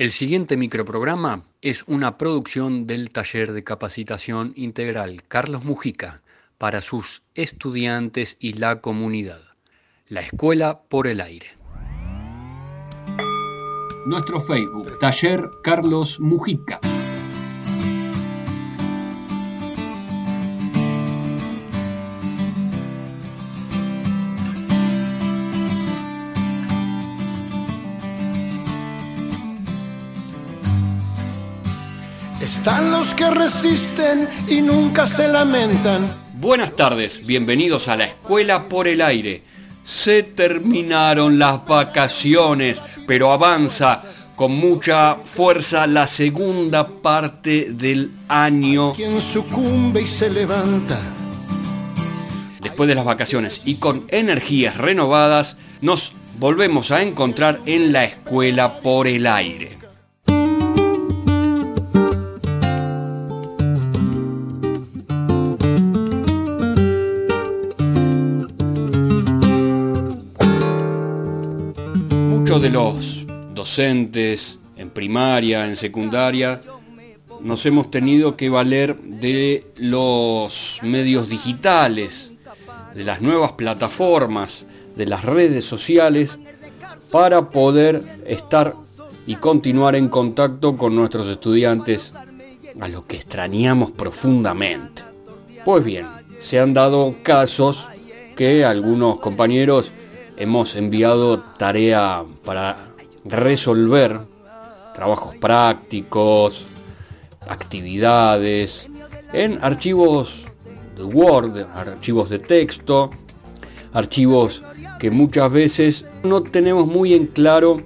El siguiente microprograma es una producción del taller de capacitación integral Carlos Mujica para sus estudiantes y la comunidad. La Escuela por el Aire. Nuestro Facebook, Taller Carlos Mujica. Están los que resisten y nunca se lamentan. Buenas tardes, bienvenidos a la Escuela por el Aire. Se terminaron las vacaciones, pero avanza con mucha fuerza la segunda parte del año. Quien sucumbe y se levanta. Después de las vacaciones y con energías renovadas, nos volvemos a encontrar en la Escuela por el Aire. De los docentes en primaria, en secundaria, nos hemos tenido que valer de los medios digitales, de las nuevas plataformas, de las redes sociales, para poder estar y continuar en contacto con nuestros estudiantes, a lo que extrañamos profundamente. Pues bien, se han dado casos que algunos compañeros hemos enviado tarea para resolver trabajos prácticos, actividades, en archivos de Word, archivos de texto, archivos que muchas veces no tenemos muy en claro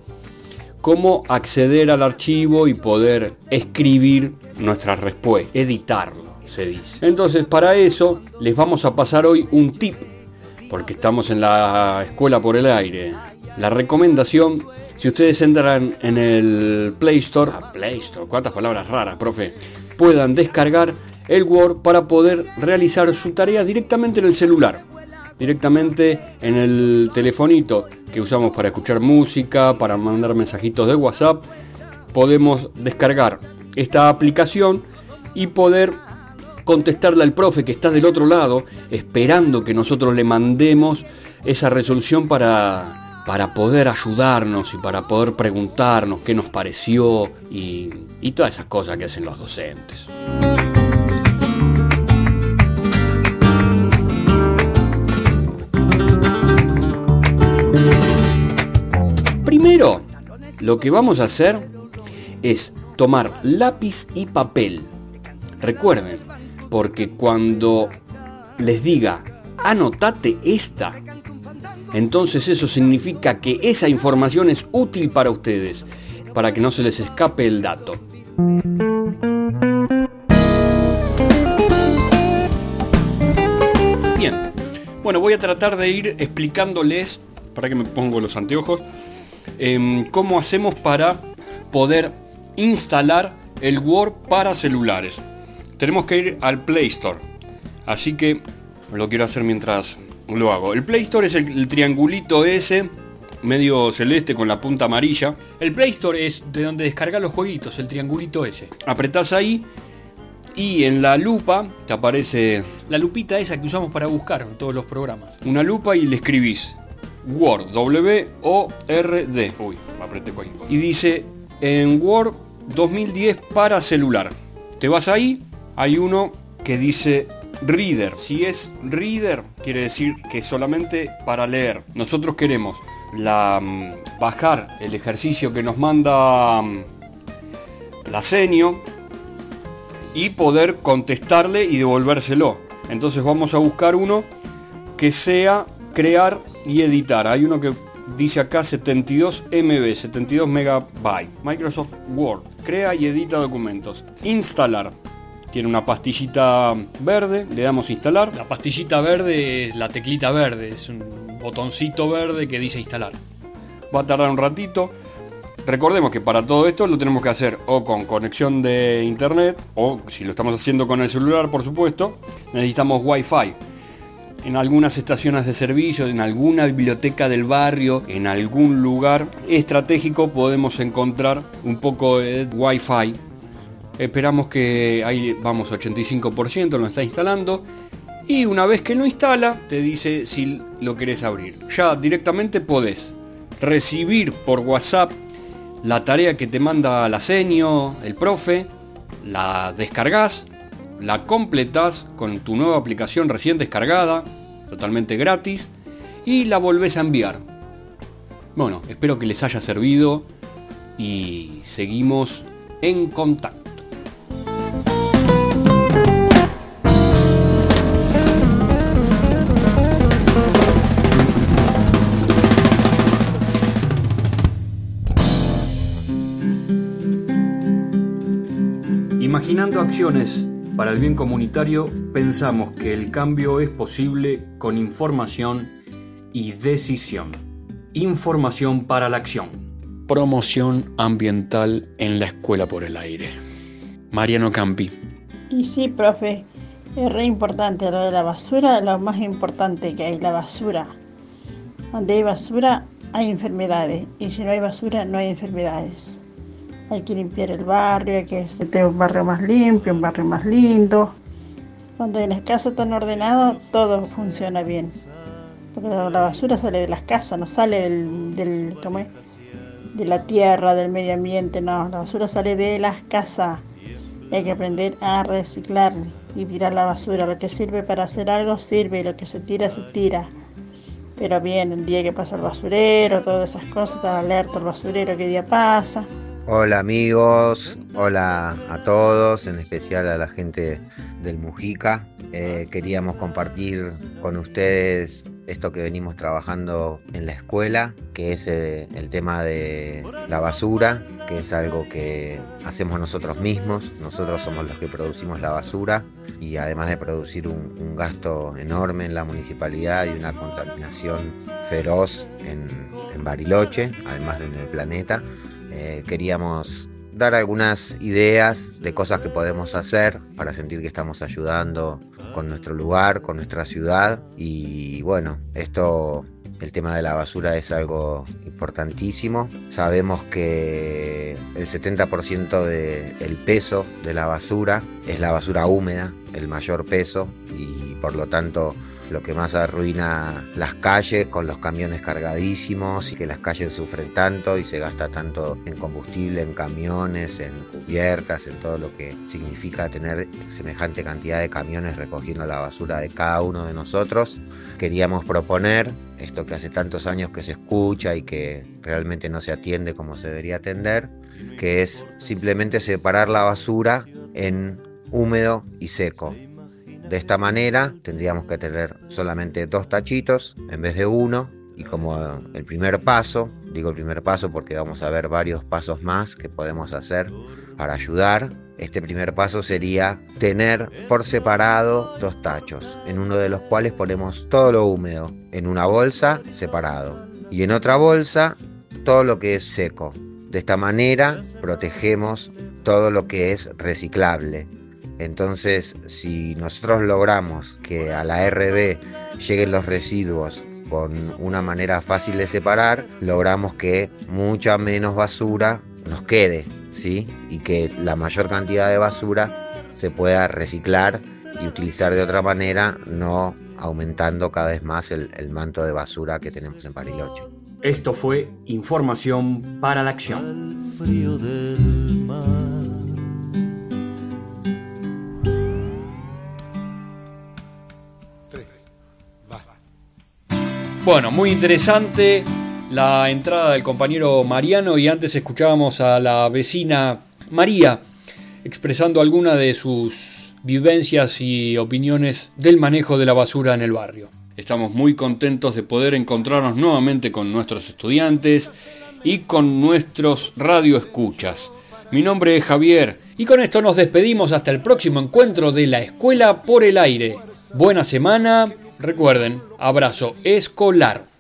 cómo acceder al archivo y poder escribir nuestras respuestas, editarlo, se dice. Entonces, para eso les vamos a pasar hoy un tip porque estamos en la escuela por el aire. La recomendación, si ustedes entran en el Play Store, ah, Play Store, cuántas palabras raras, profe, puedan descargar el Word para poder realizar su tarea directamente en el celular, directamente en el telefonito que usamos para escuchar música, para mandar mensajitos de WhatsApp, podemos descargar esta aplicación y poder contestarle al profe que está del otro lado, esperando que nosotros le mandemos esa resolución para, para poder ayudarnos y para poder preguntarnos qué nos pareció y, y todas esas cosas que hacen los docentes. Primero, lo que vamos a hacer es tomar lápiz y papel. Recuerden, porque cuando les diga, anotate esta, entonces eso significa que esa información es útil para ustedes, para que no se les escape el dato. Bien, bueno, voy a tratar de ir explicándoles, para que me pongo los anteojos, em, cómo hacemos para poder instalar el Word para celulares tenemos que ir al Play Store. Así que lo quiero hacer mientras lo hago. El Play Store es el, triangulito ese, medio celeste con la punta amarilla. El Play Store es de donde descarga los jueguitos, el triangulito ese. Apretás ahí y en la lupa te aparece... La lupita esa que usamos para buscar en todos los programas. Una lupa y le escribís Word, W-O-R-D. Uy, me apreté Y dice en Word 2010 para celular. Te vas ahí hay uno que dice reader. Si es reader, quiere decir que solamente para leer. Nosotros queremos la, mm, bajar el ejercicio que nos manda mm, la senio y poder contestarle y devolvérselo. Entonces vamos a buscar uno que sea crear y editar. Hay uno que dice acá 72 MB, 72 megabytes. Microsoft Word. Crea y edita documentos. Instalar tiene una pastillita verde, le damos instalar. La pastillita verde es la teclita verde, es un botoncito verde que dice instalar. Va a tardar un ratito. Recordemos que para todo esto lo tenemos que hacer o con conexión de internet o si lo estamos haciendo con el celular, por supuesto, necesitamos Wi-Fi. en algunas estaciones de servicio, en alguna biblioteca del barrio, en algún lugar estratégico podemos encontrar un poco de Wi-Fi. Esperamos que ahí vamos 85% lo está instalando y una vez que lo instala te dice si lo querés abrir. Ya directamente podés recibir por WhatsApp la tarea que te manda la senio, el profe, la descargas, la completas con tu nueva aplicación recién descargada, totalmente gratis, y la volvés a enviar. Bueno, espero que les haya servido y seguimos en contacto. Imaginando acciones para el bien comunitario, pensamos que el cambio es posible con información y decisión. Información para la acción. Promoción ambiental en la escuela por el aire. Mariano Campi. Y sí, profe, es re importante lo de la basura, lo más importante que hay, la basura. Donde hay basura hay enfermedades y si no hay basura no hay enfermedades hay que limpiar el barrio, hay que tener un barrio más limpio, un barrio más lindo. Cuando en las casas están ordenadas, todo funciona bien. Porque la basura sale de las casas, no sale del, del de la tierra, del medio ambiente, no. La basura sale de las casas. Hay que aprender a reciclar y tirar la basura. Lo que sirve para hacer algo sirve y lo que se tira, se tira. Pero bien, el día que pasa el basurero, todas esas cosas, está alerta el basurero, qué día pasa. Hola amigos, hola a todos, en especial a la gente del Mujica. Eh, queríamos compartir con ustedes esto que venimos trabajando en la escuela, que es eh, el tema de la basura, que es algo que hacemos nosotros mismos. Nosotros somos los que producimos la basura y además de producir un, gasto enorme en la municipalidad y una contaminación feroz en, en Bariloche, además de en el planeta, eh, queríamos dar algunas ideas de cosas que podemos hacer para sentir que estamos ayudando con nuestro lugar, con nuestra ciudad. Y bueno, esto, el tema de la basura es algo importantísimo. Sabemos que el 70% del peso de la basura es la basura húmeda, el mayor peso, y por lo tanto lo que más arruina las calles con los camiones cargadísimos y que las calles sufren tanto y se gasta tanto en combustible, en camiones, en cubiertas, en todo lo que significa tener semejante cantidad de camiones recogiendo la basura de cada uno de nosotros. Queríamos proponer esto que hace tantos años que se escucha y que realmente no se atiende como se debería atender, que es simplemente separar la basura en húmedo y seco de esta manera tendríamos que tener solamente dos tachitos en vez de uno y como el primer paso, digo el primer paso porque vamos a ver varios pasos más que podemos hacer para ayudar. Este primer paso sería tener por separado dos tachos, en uno de los cuales ponemos todo lo húmedo en una bolsa separado y en otra bolsa todo lo que es seco. De esta manera protegemos todo lo que es reciclable entonces, si nosotros logramos que a la RB lleguen los residuos con una manera fácil de separar, logramos que mucha menos basura nos quede, ¿sí? Y que la mayor cantidad de basura se pueda reciclar y utilizar de otra manera, no aumentando cada vez más el, el manto de basura que tenemos en Pariloche. Esto fue información para la acción. Bueno, muy interesante la entrada del compañero Mariano y antes escuchábamos a la vecina María expresando alguna de sus vivencias y opiniones del manejo de la basura en el barrio. Estamos muy contentos de poder encontrarnos nuevamente con nuestros estudiantes y con nuestros radioescuchas. Mi nombre es Javier y con esto nos despedimos hasta el próximo encuentro de la Escuela por el Aire. Buena semana Recuerden, abrazo escolar.